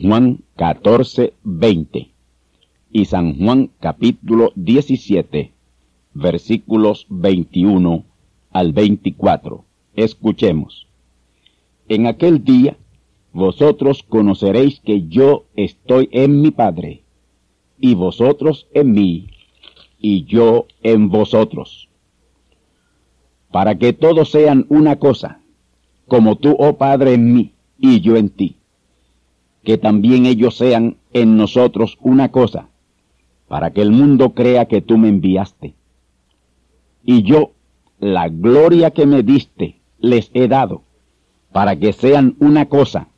Juan 14, 20 y San Juan capítulo 17, versículos 21 al 24. Escuchemos. En aquel día vosotros conoceréis que yo estoy en mi Padre, y vosotros en mí, y yo en vosotros. Para que todos sean una cosa, como tú, oh Padre, en mí, y yo en ti que también ellos sean en nosotros una cosa, para que el mundo crea que tú me enviaste. Y yo, la gloria que me diste, les he dado, para que sean una cosa,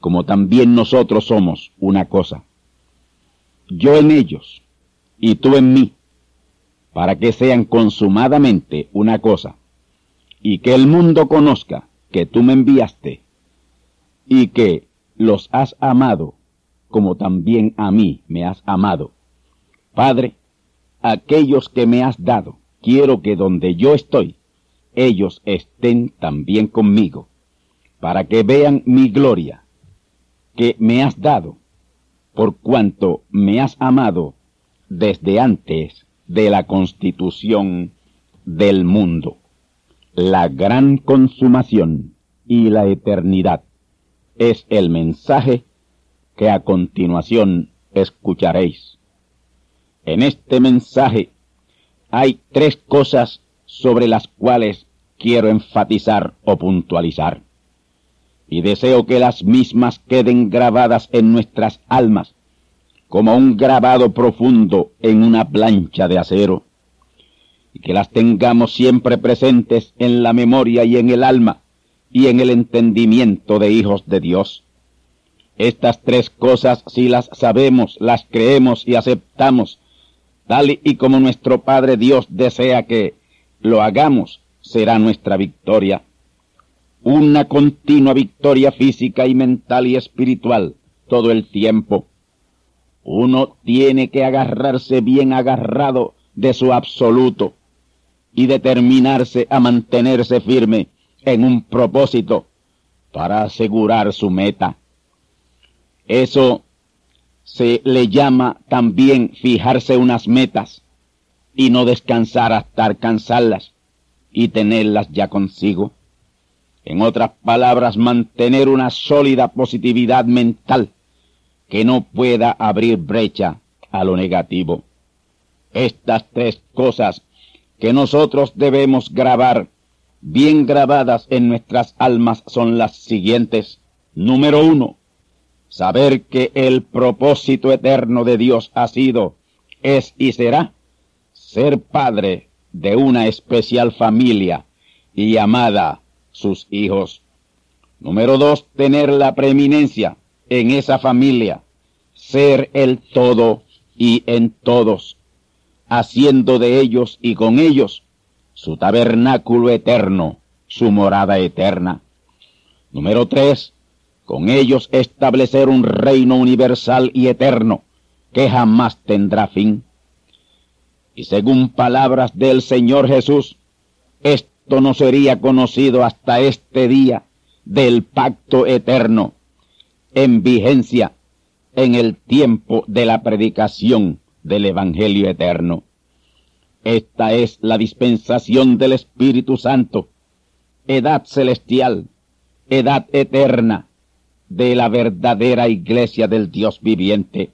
como también nosotros somos una cosa. Yo en ellos, y tú en mí, para que sean consumadamente una cosa, y que el mundo conozca que tú me enviaste, y que los has amado, como también a mí me has amado. Padre, aquellos que me has dado, quiero que donde yo estoy, ellos estén también conmigo, para que vean mi gloria, que me has dado, por cuanto me has amado desde antes de la constitución del mundo. La gran consumación y la eternidad es el mensaje que a continuación escucharéis. En este mensaje hay tres cosas sobre las cuales quiero enfatizar o puntualizar. Y deseo que las mismas queden grabadas en nuestras almas como un grabado profundo en una plancha de acero, y que las tengamos siempre presentes en la memoria y en el alma, y en el entendimiento de hijos de Dios. Estas tres cosas, si las sabemos, las creemos y aceptamos, tal y como nuestro Padre Dios desea que lo hagamos, será nuestra victoria. Una continua victoria física y mental y espiritual todo el tiempo. Uno tiene que agarrarse bien agarrado de su absoluto y determinarse a mantenerse firme en un propósito para asegurar su meta. Eso se le llama también fijarse unas metas y no descansar hasta alcanzarlas y tenerlas ya consigo. En otras palabras, mantener una sólida positividad mental que no pueda abrir brecha a lo negativo. Estas tres cosas que nosotros debemos grabar bien grabadas en nuestras almas son las siguientes. Número uno, saber que el propósito eterno de Dios ha sido, es y será ser padre de una especial familia y llamada sus hijos. Número dos, tener la preeminencia en esa familia, ser el todo y en todos, haciendo de ellos y con ellos su tabernáculo eterno, su morada eterna. Número tres, con ellos establecer un reino universal y eterno que jamás tendrá fin. Y según palabras del Señor Jesús, esto no sería conocido hasta este día del pacto eterno, en vigencia en el tiempo de la predicación del Evangelio eterno. Esta es la dispensación del Espíritu Santo, edad celestial, edad eterna de la verdadera iglesia del Dios viviente.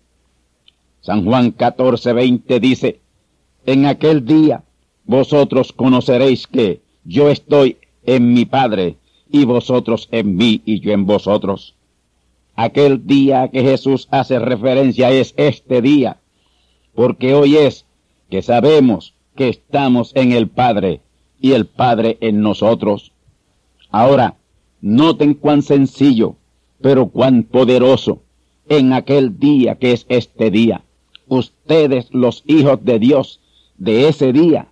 San Juan 14, 20 dice, en aquel día vosotros conoceréis que yo estoy en mi Padre y vosotros en mí y yo en vosotros. Aquel día que Jesús hace referencia es este día, porque hoy es que sabemos que estamos en el Padre y el Padre en nosotros. Ahora, noten cuán sencillo, pero cuán poderoso en aquel día que es este día. Ustedes, los hijos de Dios, de ese día,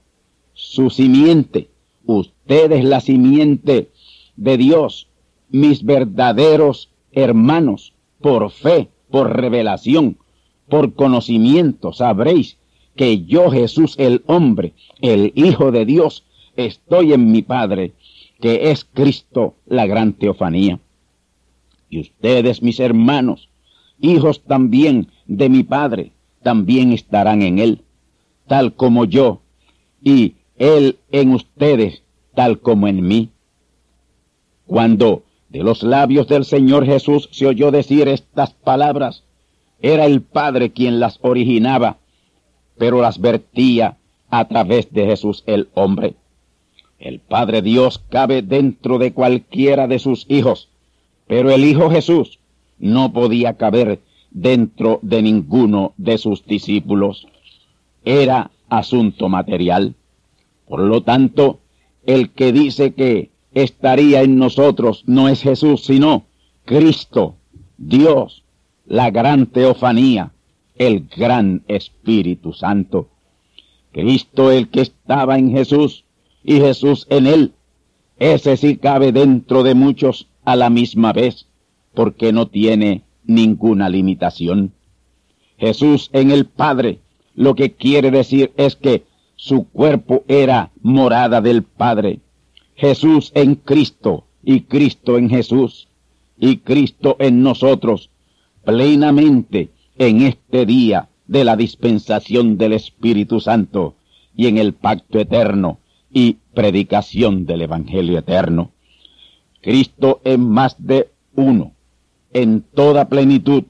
su simiente, ustedes la simiente de Dios, mis verdaderos hermanos, por fe, por revelación, por conocimiento, sabréis que yo Jesús el hombre, el Hijo de Dios, estoy en mi Padre, que es Cristo la gran teofanía. Y ustedes, mis hermanos, hijos también de mi Padre, también estarán en Él, tal como yo, y Él en ustedes, tal como en mí. Cuando de los labios del Señor Jesús se oyó decir estas palabras, era el Padre quien las originaba, pero las vertía a través de Jesús el hombre. El Padre Dios cabe dentro de cualquiera de sus hijos, pero el Hijo Jesús no podía caber dentro de ninguno de sus discípulos. Era asunto material. Por lo tanto, el que dice que estaría en nosotros no es Jesús, sino Cristo, Dios, la gran teofanía, el gran Espíritu Santo. Cristo el que estaba en Jesús y Jesús en él. Ese sí cabe dentro de muchos a la misma vez, porque no tiene ninguna limitación. Jesús en el Padre, lo que quiere decir es que su cuerpo era morada del Padre Jesús en Cristo y Cristo en Jesús y Cristo en nosotros plenamente en este día de la dispensación del Espíritu Santo y en el pacto eterno y predicación del Evangelio eterno. Cristo en más de uno, en toda plenitud,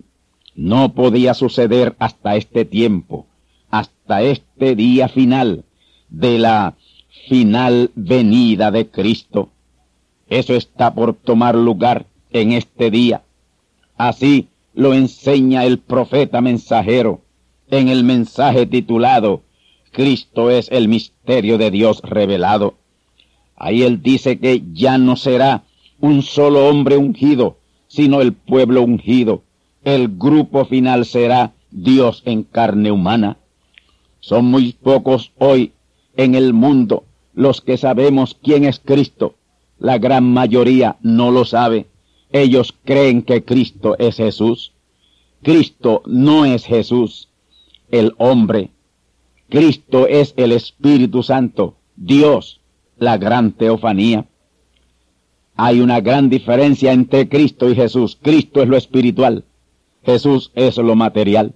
no podía suceder hasta este tiempo, hasta este día final de la final venida de Cristo. Eso está por tomar lugar en este día. Así lo enseña el profeta mensajero en el mensaje titulado Cristo es el misterio de Dios revelado. Ahí él dice que ya no será un solo hombre ungido, sino el pueblo ungido. El grupo final será Dios en carne humana. Son muy pocos hoy en el mundo los que sabemos quién es Cristo. La gran mayoría no lo sabe. Ellos creen que Cristo es Jesús. Cristo no es Jesús, el hombre. Cristo es el Espíritu Santo, Dios, la gran teofanía. Hay una gran diferencia entre Cristo y Jesús. Cristo es lo espiritual, Jesús es lo material.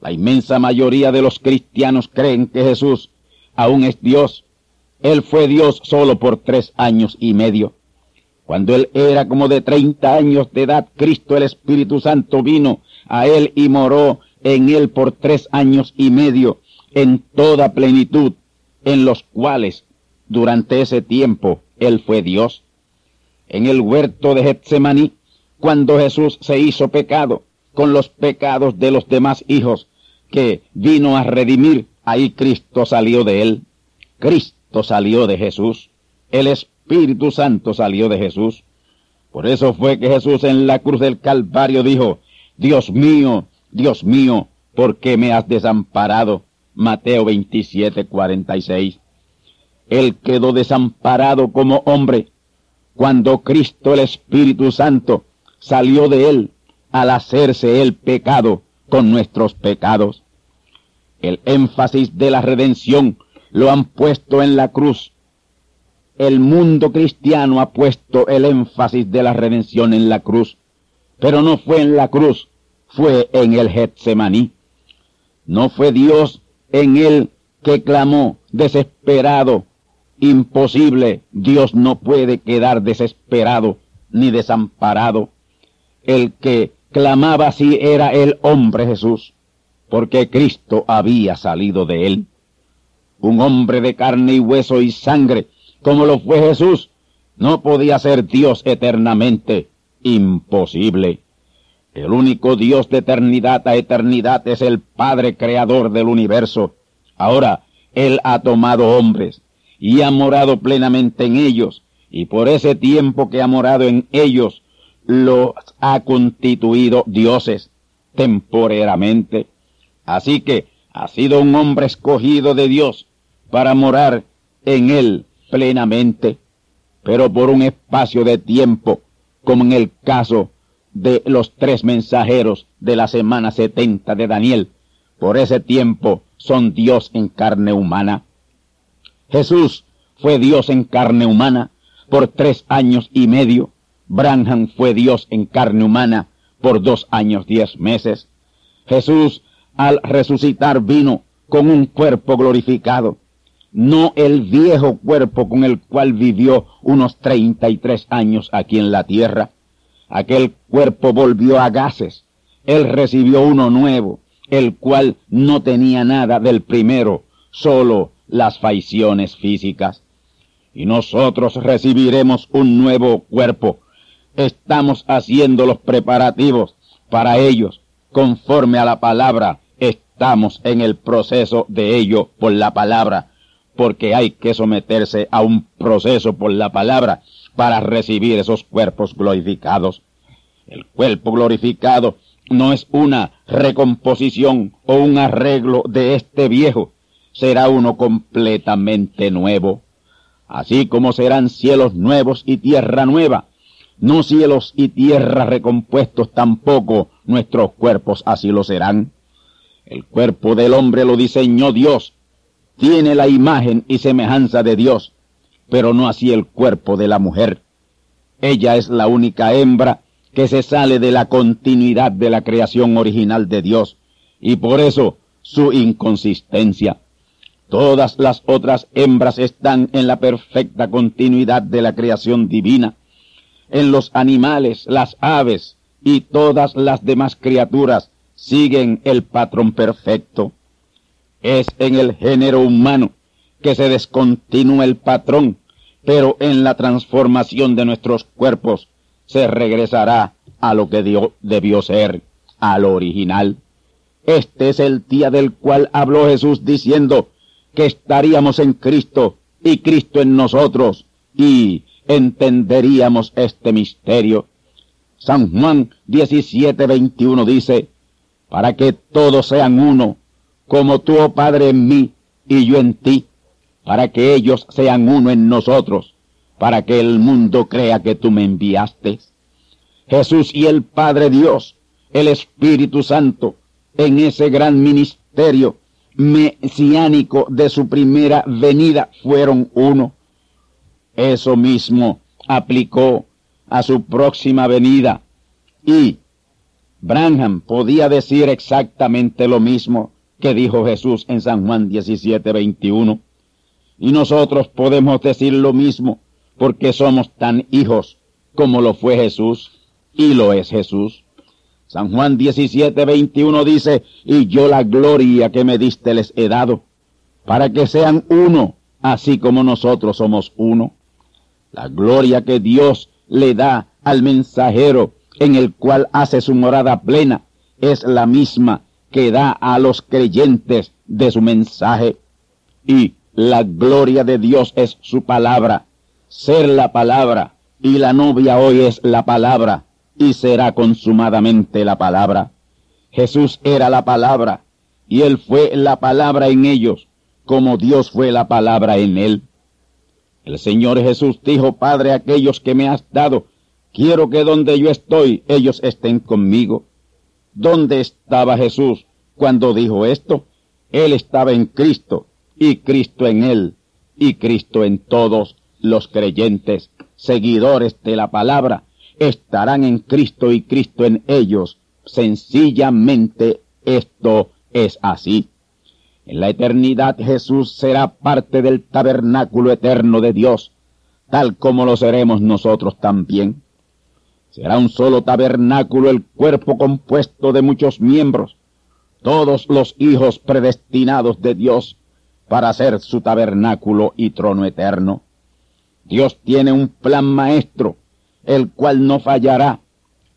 La inmensa mayoría de los cristianos creen que Jesús aún es Dios, él fue Dios solo por tres años y medio. Cuando él era como de treinta años de edad, Cristo el Espíritu Santo vino a él y moró en él por tres años y medio en toda plenitud, en los cuales durante ese tiempo él fue Dios. En el huerto de Getsemaní, cuando Jesús se hizo pecado con los pecados de los demás hijos que vino a redimir, ahí Cristo salió de él. Cristo salió de Jesús. El Espíritu Espíritu Santo salió de Jesús. Por eso fue que Jesús en la cruz del Calvario dijo, Dios mío, Dios mío, ¿por qué me has desamparado? Mateo 27, 46. Él quedó desamparado como hombre cuando Cristo el Espíritu Santo salió de él al hacerse el pecado con nuestros pecados. El énfasis de la redención lo han puesto en la cruz. El mundo cristiano ha puesto el énfasis de la redención en la cruz, pero no fue en la cruz, fue en el Getsemaní. No fue Dios en él que clamó desesperado, imposible, Dios no puede quedar desesperado ni desamparado. El que clamaba así era el hombre Jesús, porque Cristo había salido de él. Un hombre de carne y hueso y sangre, como lo fue Jesús, no podía ser Dios eternamente. Imposible. El único Dios de eternidad a eternidad es el Padre Creador del universo. Ahora, Él ha tomado hombres y ha morado plenamente en ellos, y por ese tiempo que ha morado en ellos, los ha constituido dioses temporeramente. Así que ha sido un hombre escogido de Dios para morar en él plenamente, pero por un espacio de tiempo, como en el caso de los tres mensajeros de la semana setenta de Daniel. Por ese tiempo son Dios en carne humana. Jesús fue Dios en carne humana por tres años y medio. Branham fue Dios en carne humana por dos años diez meses. Jesús al resucitar vino con un cuerpo glorificado, no el viejo cuerpo con el cual vivió unos treinta y tres años aquí en la tierra. Aquel cuerpo volvió a gases. Él recibió uno nuevo, el cual no tenía nada del primero, solo las facciones físicas. Y nosotros recibiremos un nuevo cuerpo. Estamos haciendo los preparativos para ellos, conforme a la palabra. Estamos en el proceso de ello por la palabra, porque hay que someterse a un proceso por la palabra para recibir esos cuerpos glorificados. El cuerpo glorificado no es una recomposición o un arreglo de este viejo, será uno completamente nuevo. Así como serán cielos nuevos y tierra nueva, no cielos y tierra recompuestos tampoco nuestros cuerpos así lo serán. El cuerpo del hombre lo diseñó Dios, tiene la imagen y semejanza de Dios, pero no así el cuerpo de la mujer. Ella es la única hembra que se sale de la continuidad de la creación original de Dios, y por eso su inconsistencia. Todas las otras hembras están en la perfecta continuidad de la creación divina. En los animales, las aves y todas las demás criaturas siguen el patrón perfecto. Es en el género humano que se descontinúa el patrón, pero en la transformación de nuestros cuerpos se regresará a lo que Dios debió ser, al original. Este es el día del cual habló Jesús diciendo que estaríamos en Cristo y Cristo en nosotros y entenderíamos este misterio. San Juan 17:21 dice, para que todos sean uno, como tú, oh Padre, en mí y yo en ti, para que ellos sean uno en nosotros, para que el mundo crea que tú me enviaste. Jesús y el Padre Dios, el Espíritu Santo, en ese gran ministerio mesiánico de su primera venida fueron uno. Eso mismo aplicó a su próxima venida y Branham podía decir exactamente lo mismo que dijo Jesús en San Juan 17, 21. Y nosotros podemos decir lo mismo porque somos tan hijos como lo fue Jesús y lo es Jesús. San Juan 17, 21 dice, y yo la gloria que me diste les he dado, para que sean uno, así como nosotros somos uno. La gloria que Dios le da al mensajero en el cual hace su morada plena es la misma que da a los creyentes de su mensaje. Y la gloria de Dios es su palabra. ser la palabra, y la novia hoy es la palabra, y será consumadamente la palabra. Jesús era la palabra, y él fue la palabra en ellos, como Dios fue la palabra en él. El Señor Jesús dijo, Padre, aquellos que me has dado, quiero que donde yo estoy, ellos estén conmigo. ¿Dónde estaba Jesús cuando dijo esto? Él estaba en Cristo, y Cristo en él, y Cristo en todos los creyentes, seguidores de la palabra, estarán en Cristo y Cristo en ellos. Sencillamente esto es así. En la eternidad Jesús será parte del tabernáculo eterno de Dios, tal como lo seremos nosotros también. Será un solo tabernáculo el cuerpo compuesto de muchos miembros, todos los hijos predestinados de Dios para ser su tabernáculo y trono eterno. Dios tiene un plan maestro, el cual no fallará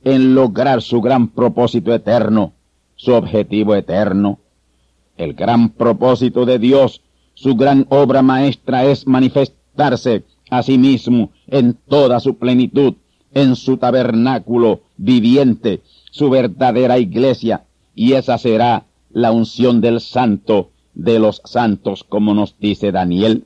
en lograr su gran propósito eterno, su objetivo eterno. El gran propósito de Dios, su gran obra maestra es manifestarse a sí mismo en toda su plenitud, en su tabernáculo viviente, su verdadera iglesia, y esa será la unción del santo de los santos, como nos dice Daniel.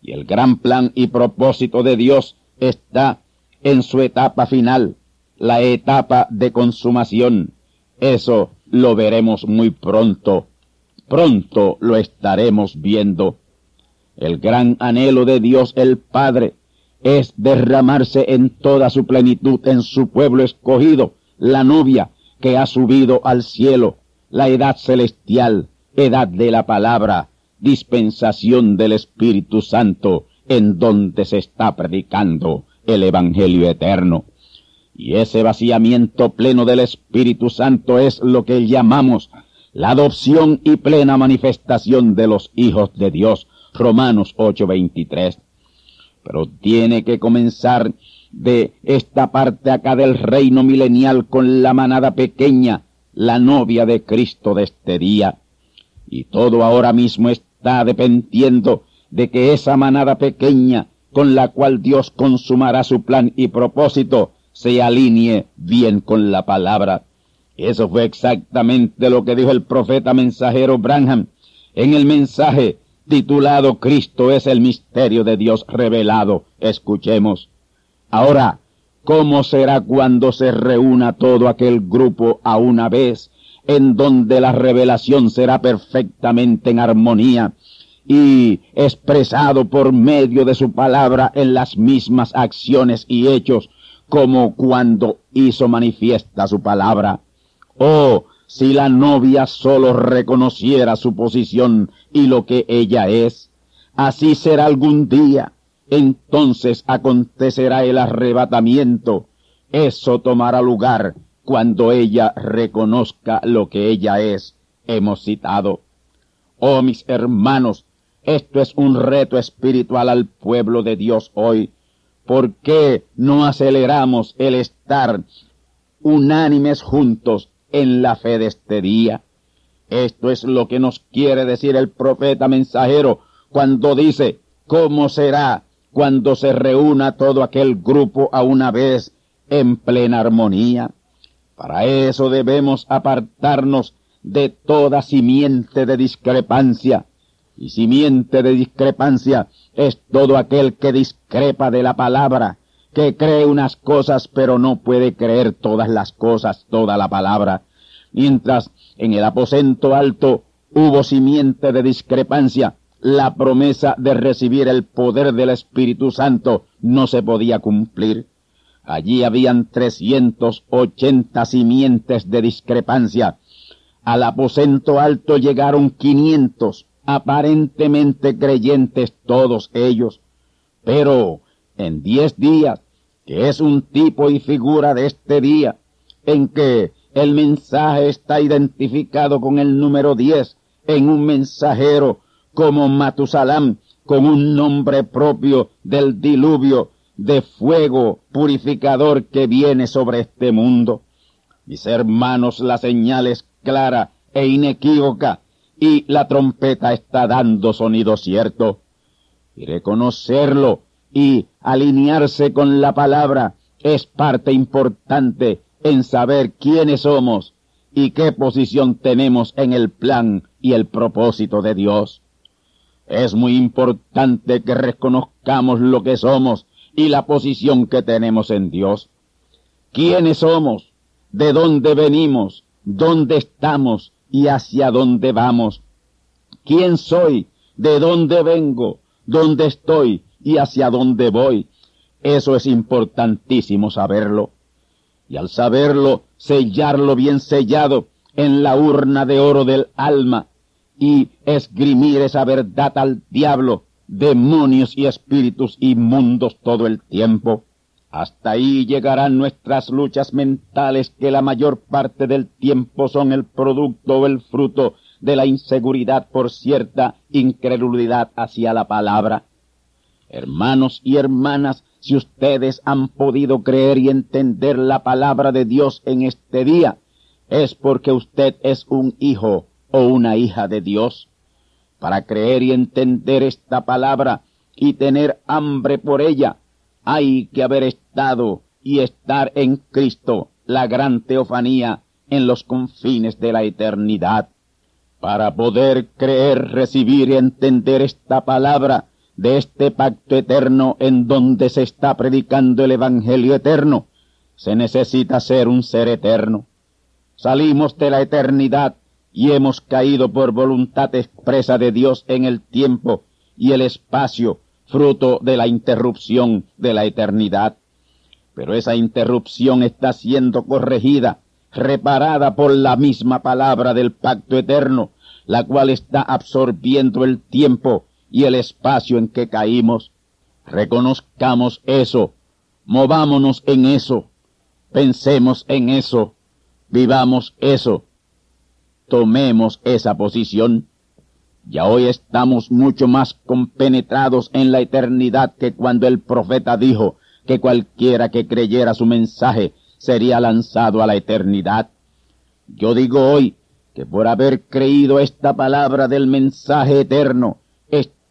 Y el gran plan y propósito de Dios está en su etapa final, la etapa de consumación. Eso lo veremos muy pronto. Pronto lo estaremos viendo. El gran anhelo de Dios el Padre es derramarse en toda su plenitud en su pueblo escogido, la novia que ha subido al cielo, la edad celestial, edad de la palabra, dispensación del Espíritu Santo, en donde se está predicando el Evangelio eterno. Y ese vaciamiento pleno del Espíritu Santo es lo que llamamos la adopción y plena manifestación de los hijos de Dios. Romanos 8:23. Pero tiene que comenzar de esta parte acá del reino milenial con la manada pequeña, la novia de Cristo de este día. Y todo ahora mismo está dependiendo de que esa manada pequeña con la cual Dios consumará su plan y propósito se alinee bien con la palabra. Eso fue exactamente lo que dijo el profeta mensajero Branham en el mensaje titulado Cristo es el misterio de Dios revelado. Escuchemos. Ahora, ¿cómo será cuando se reúna todo aquel grupo a una vez, en donde la revelación será perfectamente en armonía y expresado por medio de su palabra en las mismas acciones y hechos como cuando hizo manifiesta su palabra? Oh, si la novia solo reconociera su posición y lo que ella es, así será algún día. Entonces acontecerá el arrebatamiento. Eso tomará lugar cuando ella reconozca lo que ella es. Hemos citado. Oh mis hermanos, esto es un reto espiritual al pueblo de Dios hoy. ¿Por qué no aceleramos el estar unánimes juntos en la fe de este día. Esto es lo que nos quiere decir el profeta mensajero cuando dice, ¿cómo será cuando se reúna todo aquel grupo a una vez en plena armonía? Para eso debemos apartarnos de toda simiente de discrepancia. Y simiente de discrepancia es todo aquel que discrepa de la palabra, que cree unas cosas pero no puede creer todas las cosas, toda la palabra. Mientras en el aposento alto hubo simiente de discrepancia, la promesa de recibir el poder del Espíritu Santo no se podía cumplir. Allí habían trescientos ochenta simientes de discrepancia. Al aposento alto llegaron quinientos, aparentemente creyentes todos ellos. Pero en diez días, que es un tipo y figura de este día, en que el mensaje está identificado con el número diez en un mensajero como Matusalam, con un nombre propio del diluvio de fuego purificador que viene sobre este mundo. Mis hermanos, la señal es clara e inequívoca y la trompeta está dando sonido cierto. Y reconocerlo y alinearse con la palabra es parte importante en saber quiénes somos y qué posición tenemos en el plan y el propósito de Dios. Es muy importante que reconozcamos lo que somos y la posición que tenemos en Dios. ¿Quiénes somos? ¿De dónde venimos? ¿Dónde estamos? ¿Y hacia dónde vamos? ¿Quién soy? ¿De dónde vengo? ¿Dónde estoy? ¿Y hacia dónde voy? Eso es importantísimo saberlo. Y al saberlo, sellarlo bien sellado en la urna de oro del alma y esgrimir esa verdad al diablo, demonios y espíritus inmundos todo el tiempo. Hasta ahí llegarán nuestras luchas mentales que la mayor parte del tiempo son el producto o el fruto de la inseguridad por cierta incredulidad hacia la palabra. Hermanos y hermanas, si ustedes han podido creer y entender la palabra de Dios en este día, es porque usted es un hijo o una hija de Dios. Para creer y entender esta palabra y tener hambre por ella, hay que haber estado y estar en Cristo, la gran teofanía, en los confines de la eternidad. Para poder creer, recibir y entender esta palabra, de este pacto eterno en donde se está predicando el Evangelio eterno, se necesita ser un ser eterno. Salimos de la eternidad y hemos caído por voluntad expresa de Dios en el tiempo y el espacio, fruto de la interrupción de la eternidad. Pero esa interrupción está siendo corregida, reparada por la misma palabra del pacto eterno, la cual está absorbiendo el tiempo y el espacio en que caímos. Reconozcamos eso, movámonos en eso, pensemos en eso, vivamos eso, tomemos esa posición. Ya hoy estamos mucho más compenetrados en la eternidad que cuando el profeta dijo que cualquiera que creyera su mensaje sería lanzado a la eternidad. Yo digo hoy que por haber creído esta palabra del mensaje eterno,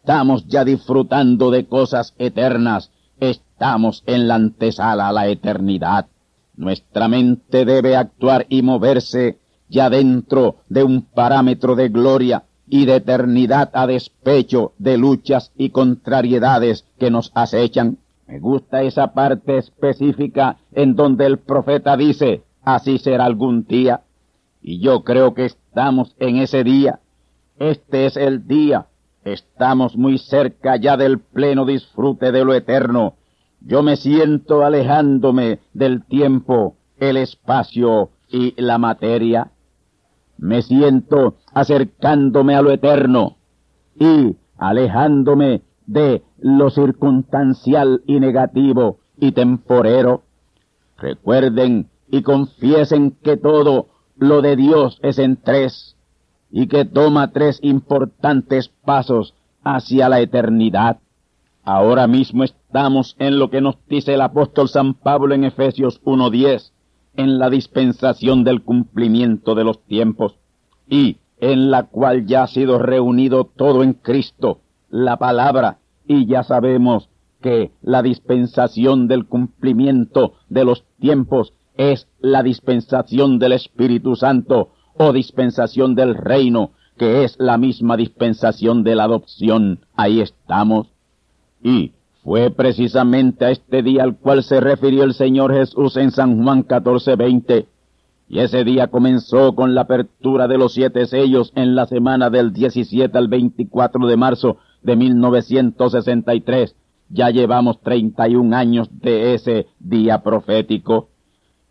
Estamos ya disfrutando de cosas eternas. Estamos en la antesala a la eternidad. Nuestra mente debe actuar y moverse ya dentro de un parámetro de gloria y de eternidad a despecho de luchas y contrariedades que nos acechan. Me gusta esa parte específica en donde el profeta dice, así será algún día. Y yo creo que estamos en ese día. Este es el día Estamos muy cerca ya del pleno disfrute de lo eterno. Yo me siento alejándome del tiempo, el espacio y la materia. Me siento acercándome a lo eterno y alejándome de lo circunstancial y negativo y temporero. Recuerden y confiesen que todo lo de Dios es en tres y que toma tres importantes pasos hacia la eternidad. Ahora mismo estamos en lo que nos dice el apóstol San Pablo en Efesios 1.10, en la dispensación del cumplimiento de los tiempos, y en la cual ya ha sido reunido todo en Cristo, la palabra, y ya sabemos que la dispensación del cumplimiento de los tiempos es la dispensación del Espíritu Santo, o dispensación del reino, que es la misma dispensación de la adopción. Ahí estamos. Y fue precisamente a este día al cual se refirió el Señor Jesús en San Juan 14:20. Y ese día comenzó con la apertura de los siete sellos en la semana del 17 al 24 de marzo de 1963. Ya llevamos 31 años de ese día profético.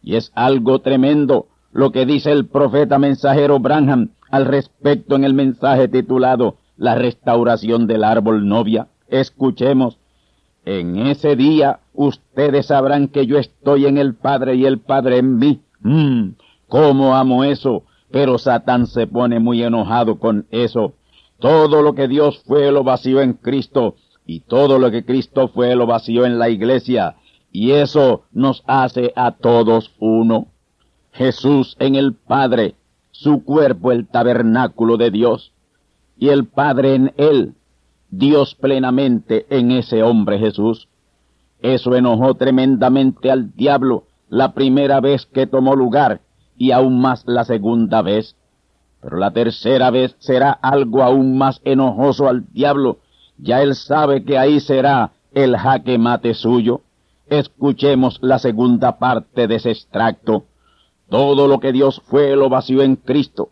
Y es algo tremendo lo que dice el profeta mensajero Branham al respecto en el mensaje titulado La restauración del árbol novia. Escuchemos. En ese día ustedes sabrán que yo estoy en el Padre y el Padre en mí. Mm, ¿Cómo amo eso? Pero Satán se pone muy enojado con eso. Todo lo que Dios fue lo vació en Cristo y todo lo que Cristo fue lo vació en la iglesia. Y eso nos hace a todos uno. Jesús en el Padre, su cuerpo el tabernáculo de Dios, y el Padre en él, Dios plenamente en ese hombre Jesús. Eso enojó tremendamente al diablo la primera vez que tomó lugar y aún más la segunda vez. Pero la tercera vez será algo aún más enojoso al diablo. Ya él sabe que ahí será el jaque mate suyo. Escuchemos la segunda parte de ese extracto. Todo lo que Dios fue lo vació en Cristo,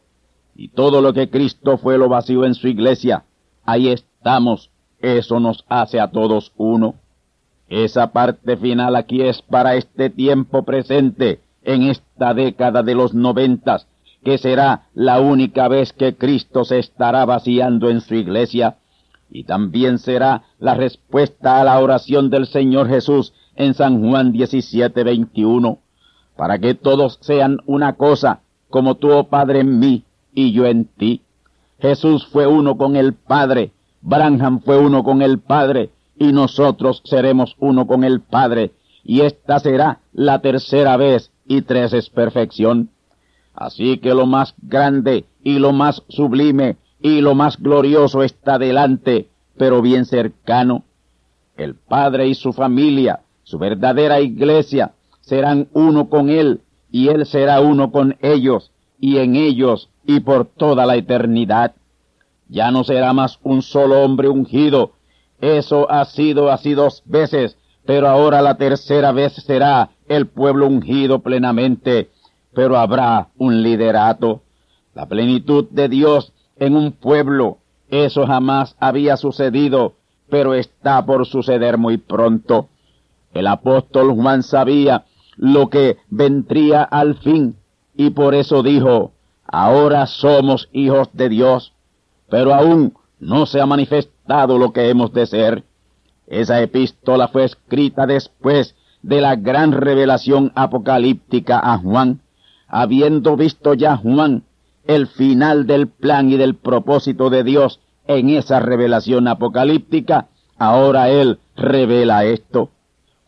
y todo lo que Cristo fue lo vació en su iglesia. Ahí estamos. Eso nos hace a todos uno. Esa parte final aquí es para este tiempo presente, en esta década de los noventas, que será la única vez que Cristo se estará vaciando en su iglesia, y también será la respuesta a la oración del Señor Jesús en San Juan 17, 21, para que todos sean una cosa, como tú, oh Padre, en mí y yo en ti. Jesús fue uno con el Padre, Branham fue uno con el Padre, y nosotros seremos uno con el Padre, y esta será la tercera vez, y tres es perfección. Así que lo más grande y lo más sublime y lo más glorioso está delante, pero bien cercano. El Padre y su familia, su verdadera iglesia, serán uno con Él, y Él será uno con ellos, y en ellos, y por toda la eternidad. Ya no será más un solo hombre ungido, eso ha sido así dos veces, pero ahora la tercera vez será el pueblo ungido plenamente, pero habrá un liderato. La plenitud de Dios en un pueblo, eso jamás había sucedido, pero está por suceder muy pronto. El apóstol Juan sabía lo que vendría al fin, y por eso dijo, ahora somos hijos de Dios, pero aún no se ha manifestado lo que hemos de ser. Esa epístola fue escrita después de la gran revelación apocalíptica a Juan, habiendo visto ya Juan el final del plan y del propósito de Dios en esa revelación apocalíptica, ahora él revela esto.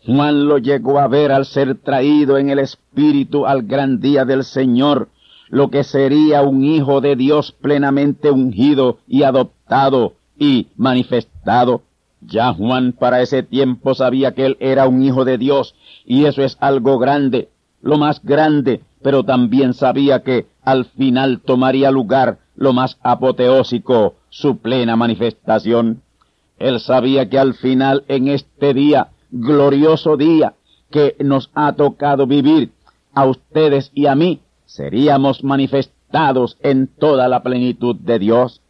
Juan lo llegó a ver al ser traído en el Espíritu al gran día del Señor, lo que sería un hijo de Dios plenamente ungido y adoptado y manifestado. Ya Juan para ese tiempo sabía que él era un hijo de Dios y eso es algo grande, lo más grande, pero también sabía que al final tomaría lugar lo más apoteósico, su plena manifestación. Él sabía que al final en este día, glorioso día, que nos ha tocado vivir a ustedes y a mí, seríamos manifestados en toda la plenitud de Dios.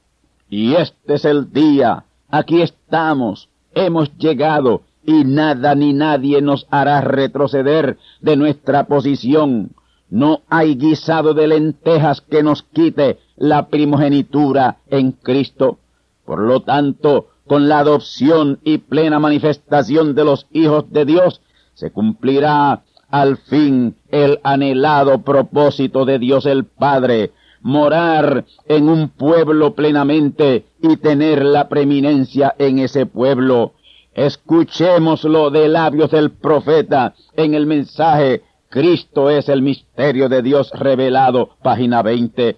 Y este es el día, aquí estamos, hemos llegado, y nada ni nadie nos hará retroceder de nuestra posición. No hay guisado de lentejas que nos quite la primogenitura en Cristo. Por lo tanto, con la adopción y plena manifestación de los hijos de Dios, se cumplirá al fin el anhelado propósito de Dios el Padre, morar en un pueblo plenamente y tener la preeminencia en ese pueblo. Escuchémoslo de labios del profeta en el mensaje Cristo es el misterio de Dios revelado, página 20.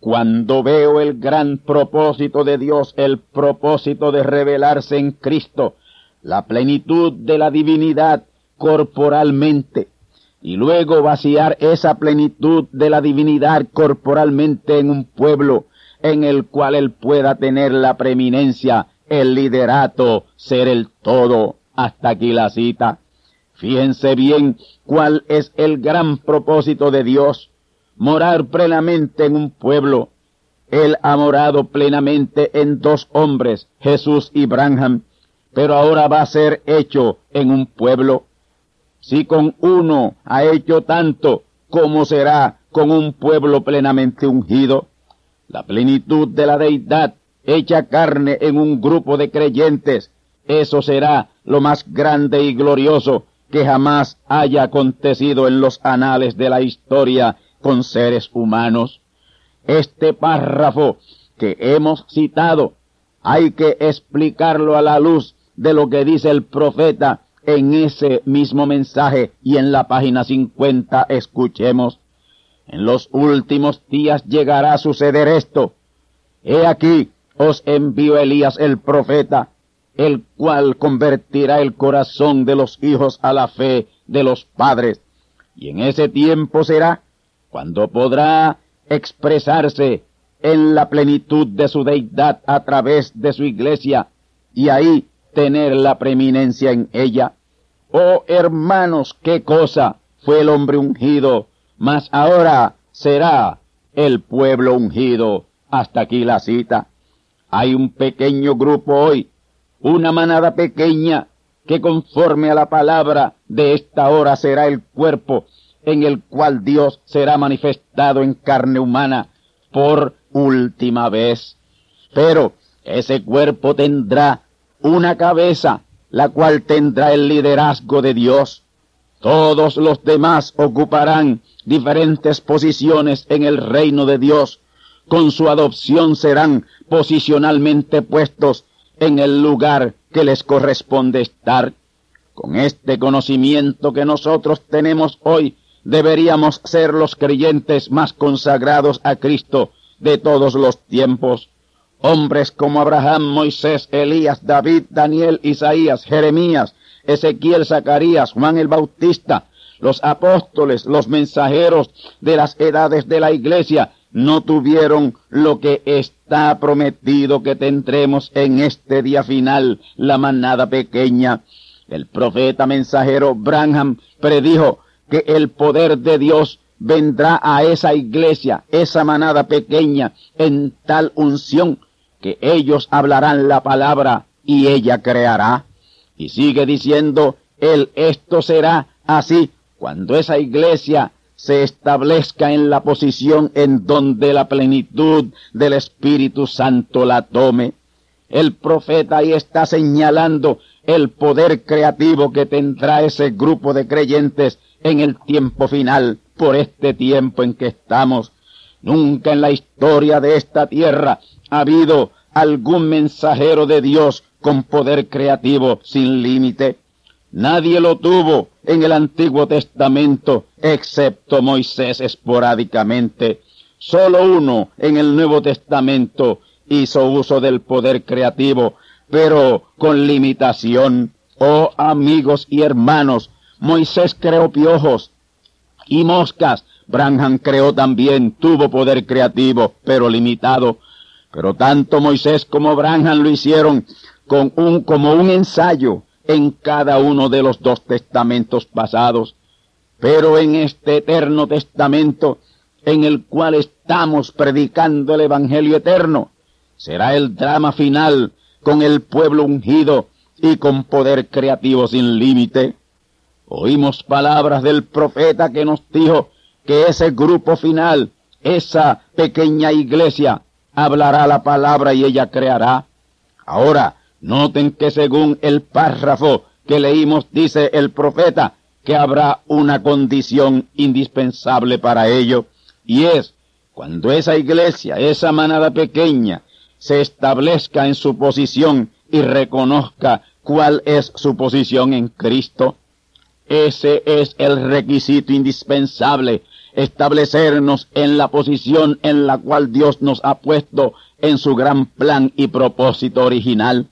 Cuando veo el gran propósito de Dios, el propósito de revelarse en Cristo, la plenitud de la divinidad corporalmente, y luego vaciar esa plenitud de la divinidad corporalmente en un pueblo en el cual él pueda tener la preeminencia, el liderato, ser el todo. Hasta aquí la cita. Fíjense bien cuál es el gran propósito de Dios, morar plenamente en un pueblo. Él ha morado plenamente en dos hombres, Jesús y Branham, pero ahora va a ser hecho en un pueblo. Si con uno ha hecho tanto, ¿cómo será con un pueblo plenamente ungido? La plenitud de la deidad hecha carne en un grupo de creyentes, eso será lo más grande y glorioso que jamás haya acontecido en los anales de la historia con seres humanos. Este párrafo que hemos citado hay que explicarlo a la luz de lo que dice el profeta en ese mismo mensaje y en la página 50 escuchemos. En los últimos días llegará a suceder esto. He aquí, os envío Elías el profeta, el cual convertirá el corazón de los hijos a la fe de los padres. Y en ese tiempo será cuando podrá expresarse en la plenitud de su deidad a través de su iglesia y ahí tener la preeminencia en ella. Oh hermanos, qué cosa fue el hombre ungido, mas ahora será el pueblo ungido. Hasta aquí la cita. Hay un pequeño grupo hoy, una manada pequeña, que conforme a la palabra de esta hora será el cuerpo en el cual Dios será manifestado en carne humana por última vez. Pero ese cuerpo tendrá una cabeza, la cual tendrá el liderazgo de Dios. Todos los demás ocuparán diferentes posiciones en el reino de Dios. Con su adopción serán posicionalmente puestos en el lugar que les corresponde estar. Con este conocimiento que nosotros tenemos hoy, deberíamos ser los creyentes más consagrados a Cristo de todos los tiempos. Hombres como Abraham, Moisés, Elías, David, Daniel, Isaías, Jeremías, Ezequiel, Zacarías, Juan el Bautista, los apóstoles, los mensajeros de las edades de la iglesia, no tuvieron lo que está prometido que tendremos en este día final, la manada pequeña. El profeta mensajero Branham predijo que el poder de Dios vendrá a esa iglesia, esa manada pequeña, en tal unción que ellos hablarán la palabra y ella creará. Y sigue diciendo él, esto será así cuando esa iglesia se establezca en la posición en donde la plenitud del Espíritu Santo la tome. El profeta ahí está señalando el poder creativo que tendrá ese grupo de creyentes en el tiempo final, por este tiempo en que estamos. Nunca en la historia de esta tierra ha habido algún mensajero de Dios con poder creativo sin límite. Nadie lo tuvo en el Antiguo Testamento, excepto Moisés esporádicamente. Solo uno en el Nuevo Testamento hizo uso del poder creativo, pero con limitación. Oh amigos y hermanos, Moisés creó piojos y moscas. Branham creó también, tuvo poder creativo, pero limitado. Pero tanto Moisés como Branham lo hicieron con un, como un ensayo en cada uno de los dos testamentos pasados. Pero en este eterno testamento, en el cual estamos predicando el Evangelio eterno, será el drama final con el pueblo ungido y con poder creativo sin límite. Oímos palabras del profeta que nos dijo que ese grupo final, esa pequeña iglesia, hablará la palabra y ella creará. Ahora, noten que según el párrafo que leímos dice el profeta que habrá una condición indispensable para ello, y es cuando esa iglesia, esa manada pequeña, se establezca en su posición y reconozca cuál es su posición en Cristo. Ese es el requisito indispensable, establecernos en la posición en la cual Dios nos ha puesto en su gran plan y propósito original.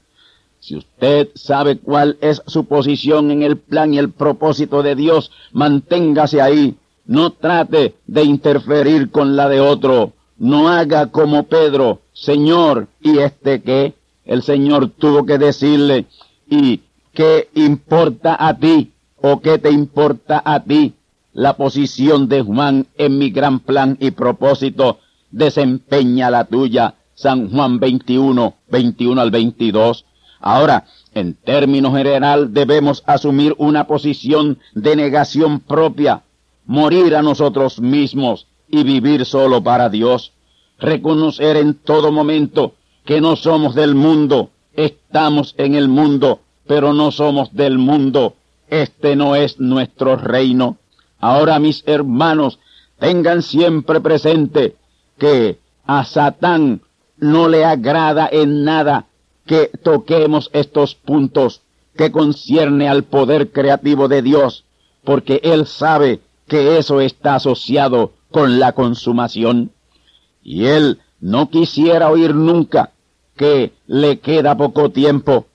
Si usted sabe cuál es su posición en el plan y el propósito de Dios, manténgase ahí. No trate de interferir con la de otro. No haga como Pedro, Señor, ¿y este qué? El Señor tuvo que decirle, ¿y qué importa a ti? ¿O qué te importa a ti la posición de Juan en mi gran plan y propósito? Desempeña la tuya. San Juan 21, 21 al 22. Ahora, en términos general, debemos asumir una posición de negación propia, morir a nosotros mismos y vivir solo para Dios. Reconocer en todo momento que no somos del mundo, estamos en el mundo, pero no somos del mundo. Este no es nuestro reino. Ahora, mis hermanos, tengan siempre presente que a Satán no le agrada en nada que toquemos estos puntos que concierne al poder creativo de Dios, porque Él sabe que eso está asociado con la consumación. Y Él no quisiera oír nunca que le queda poco tiempo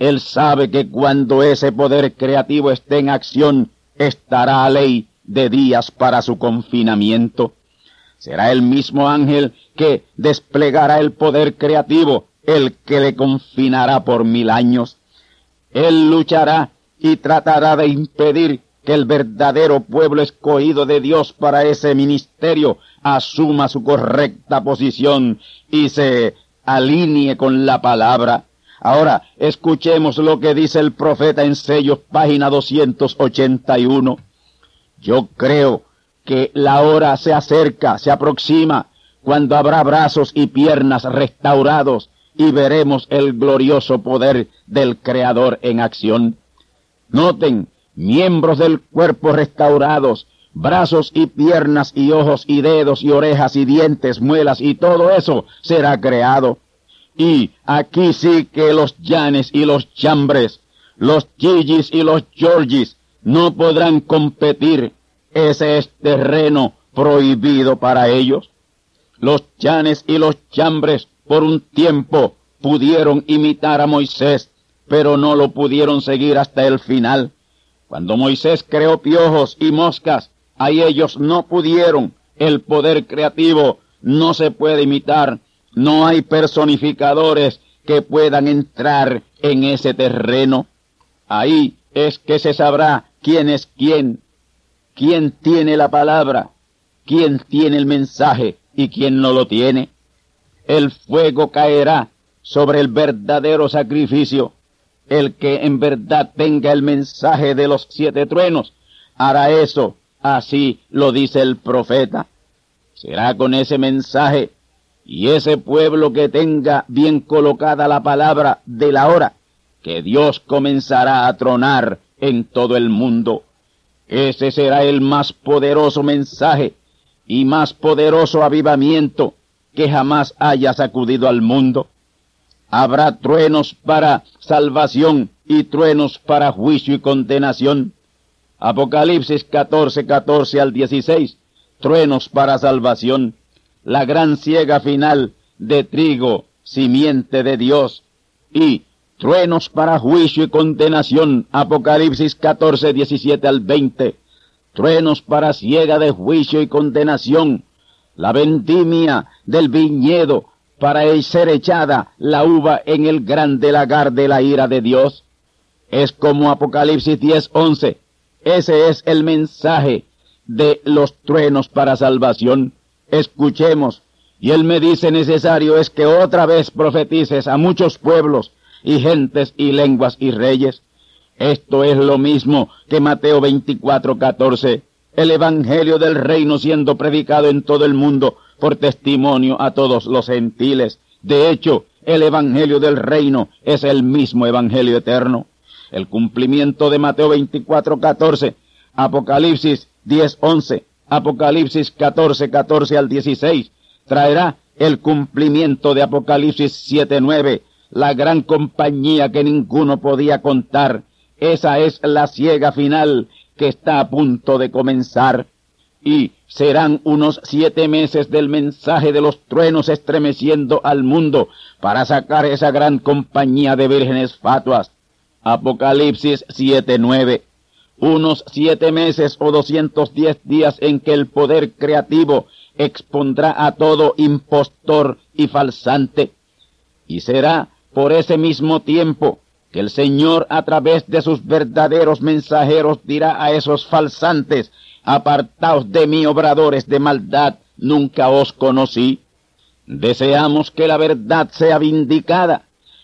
Él sabe que cuando ese poder creativo esté en acción, estará a ley de días para su confinamiento. Será el mismo ángel que desplegará el poder creativo, el que le confinará por mil años. Él luchará y tratará de impedir que el verdadero pueblo escogido de Dios para ese ministerio asuma su correcta posición y se alinee con la palabra. Ahora escuchemos lo que dice el profeta en sellos, página 281. Yo creo que la hora se acerca, se aproxima, cuando habrá brazos y piernas restaurados y veremos el glorioso poder del Creador en acción. Noten, miembros del cuerpo restaurados, brazos y piernas y ojos y dedos y orejas y dientes, muelas y todo eso será creado. Y aquí sí que los llanes y los chambres, los chillis y los georgis no podrán competir. Ese es terreno prohibido para ellos. Los llanes y los chambres por un tiempo pudieron imitar a Moisés, pero no lo pudieron seguir hasta el final. Cuando Moisés creó piojos y moscas, ahí ellos no pudieron. El poder creativo no se puede imitar. No hay personificadores que puedan entrar en ese terreno. Ahí es que se sabrá quién es quién, quién tiene la palabra, quién tiene el mensaje y quién no lo tiene. El fuego caerá sobre el verdadero sacrificio. El que en verdad tenga el mensaje de los siete truenos hará eso, así lo dice el profeta. Será con ese mensaje y ese pueblo que tenga bien colocada la palabra de la hora, que Dios comenzará a tronar en todo el mundo. Ese será el más poderoso mensaje y más poderoso avivamiento que jamás haya sacudido al mundo. Habrá truenos para salvación y truenos para juicio y condenación. Apocalipsis 14, 14 al 16. Truenos para salvación. La gran ciega final de trigo, simiente de Dios. Y truenos para juicio y condenación. Apocalipsis 14, 17 al 20. Truenos para ciega de juicio y condenación. La vendimia del viñedo para ser echada la uva en el grande lagar de la ira de Dios. Es como Apocalipsis 10:11. Ese es el mensaje de los truenos para salvación. Escuchemos. Y él me dice necesario es que otra vez profetices a muchos pueblos y gentes y lenguas y reyes. Esto es lo mismo que Mateo 24:14. El evangelio del reino siendo predicado en todo el mundo por testimonio a todos los gentiles. De hecho, el Evangelio del Reino es el mismo Evangelio eterno. El cumplimiento de Mateo 24, 14, Apocalipsis 10, 11, Apocalipsis 14, 14 al 16, traerá el cumplimiento de Apocalipsis 7, 9, la gran compañía que ninguno podía contar. Esa es la ciega final que está a punto de comenzar y serán unos siete meses del mensaje de los truenos estremeciendo al mundo para sacar esa gran compañía de vírgenes fatuas. Apocalipsis 7:9. Unos siete meses o doscientos diez días en que el poder creativo expondrá a todo impostor y falsante. Y será por ese mismo tiempo que el Señor a través de sus verdaderos mensajeros dirá a esos falsantes Apartaos de mí, obradores de maldad, nunca os conocí. Deseamos que la verdad sea vindicada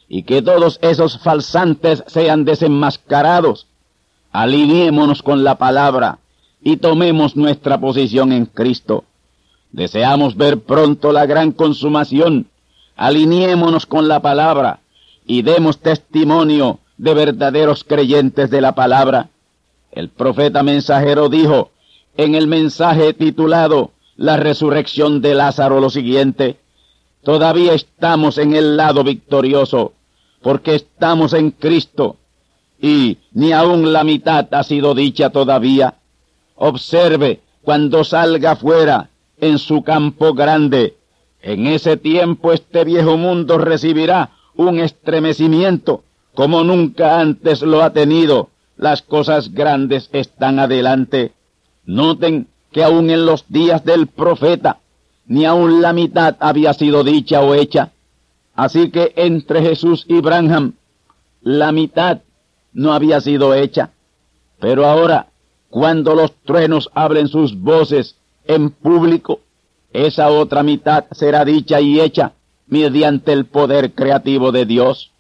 y que todos esos falsantes sean desenmascarados. Alineémonos con la palabra y tomemos nuestra posición en Cristo. Deseamos ver pronto la gran consumación. Alineémonos con la palabra y demos testimonio de verdaderos creyentes de la palabra. El profeta mensajero dijo, en el mensaje titulado La resurrección de Lázaro lo siguiente. Todavía estamos en el lado victorioso, porque estamos en Cristo, y ni aun la mitad ha sido dicha todavía. Observe cuando salga fuera en su campo grande. En ese tiempo este viejo mundo recibirá un estremecimiento, como nunca antes lo ha tenido. Las cosas grandes están adelante. Noten que aún en los días del profeta, ni aún la mitad había sido dicha o hecha. Así que entre Jesús y Branham, la mitad no había sido hecha. Pero ahora, cuando los truenos hablen sus voces en público, esa otra mitad será dicha y hecha mediante el poder creativo de Dios.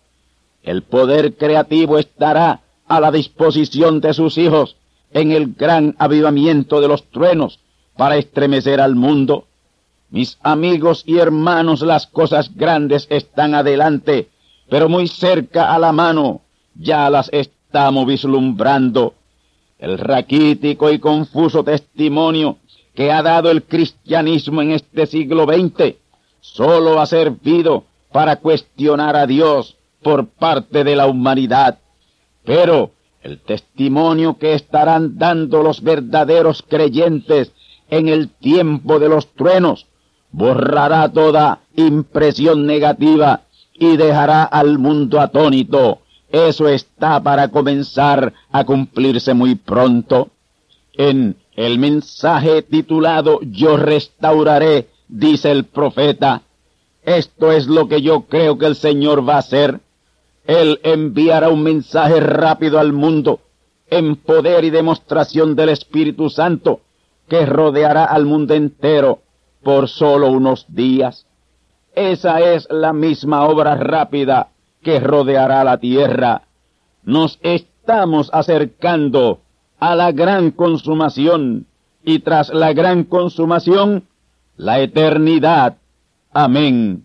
El poder creativo estará a la disposición de sus hijos en el gran avivamiento de los truenos para estremecer al mundo. Mis amigos y hermanos, las cosas grandes están adelante, pero muy cerca a la mano, ya las estamos vislumbrando. El raquítico y confuso testimonio que ha dado el cristianismo en este siglo XX solo ha servido para cuestionar a Dios por parte de la humanidad. Pero el testimonio que estarán dando los verdaderos creyentes en el tiempo de los truenos borrará toda impresión negativa y dejará al mundo atónito. Eso está para comenzar a cumplirse muy pronto. En el mensaje titulado Yo restauraré, dice el profeta, esto es lo que yo creo que el Señor va a hacer. Él enviará un mensaje rápido al mundo, en poder y demostración del Espíritu Santo, que rodeará al mundo entero por solo unos días. Esa es la misma obra rápida que rodeará la tierra. Nos estamos acercando a la gran consumación y tras la gran consumación, la eternidad. Amén.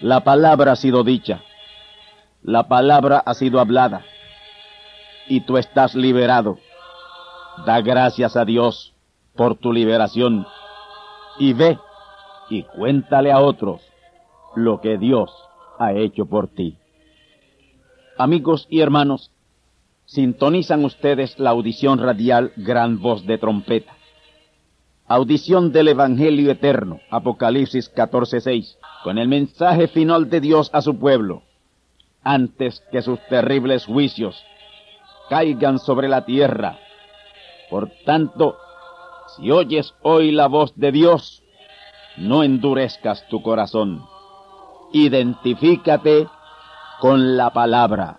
La palabra ha sido dicha, la palabra ha sido hablada, y tú estás liberado. Da gracias a Dios por tu liberación, y ve y cuéntale a otros lo que Dios ha hecho por ti. Amigos y hermanos, sintonizan ustedes la audición radial Gran Voz de Trompeta. Audición del Evangelio Eterno, Apocalipsis 14:6 con el mensaje final de Dios a su pueblo, antes que sus terribles juicios caigan sobre la tierra. Por tanto, si oyes hoy la voz de Dios, no endurezcas tu corazón. Identifícate con la palabra.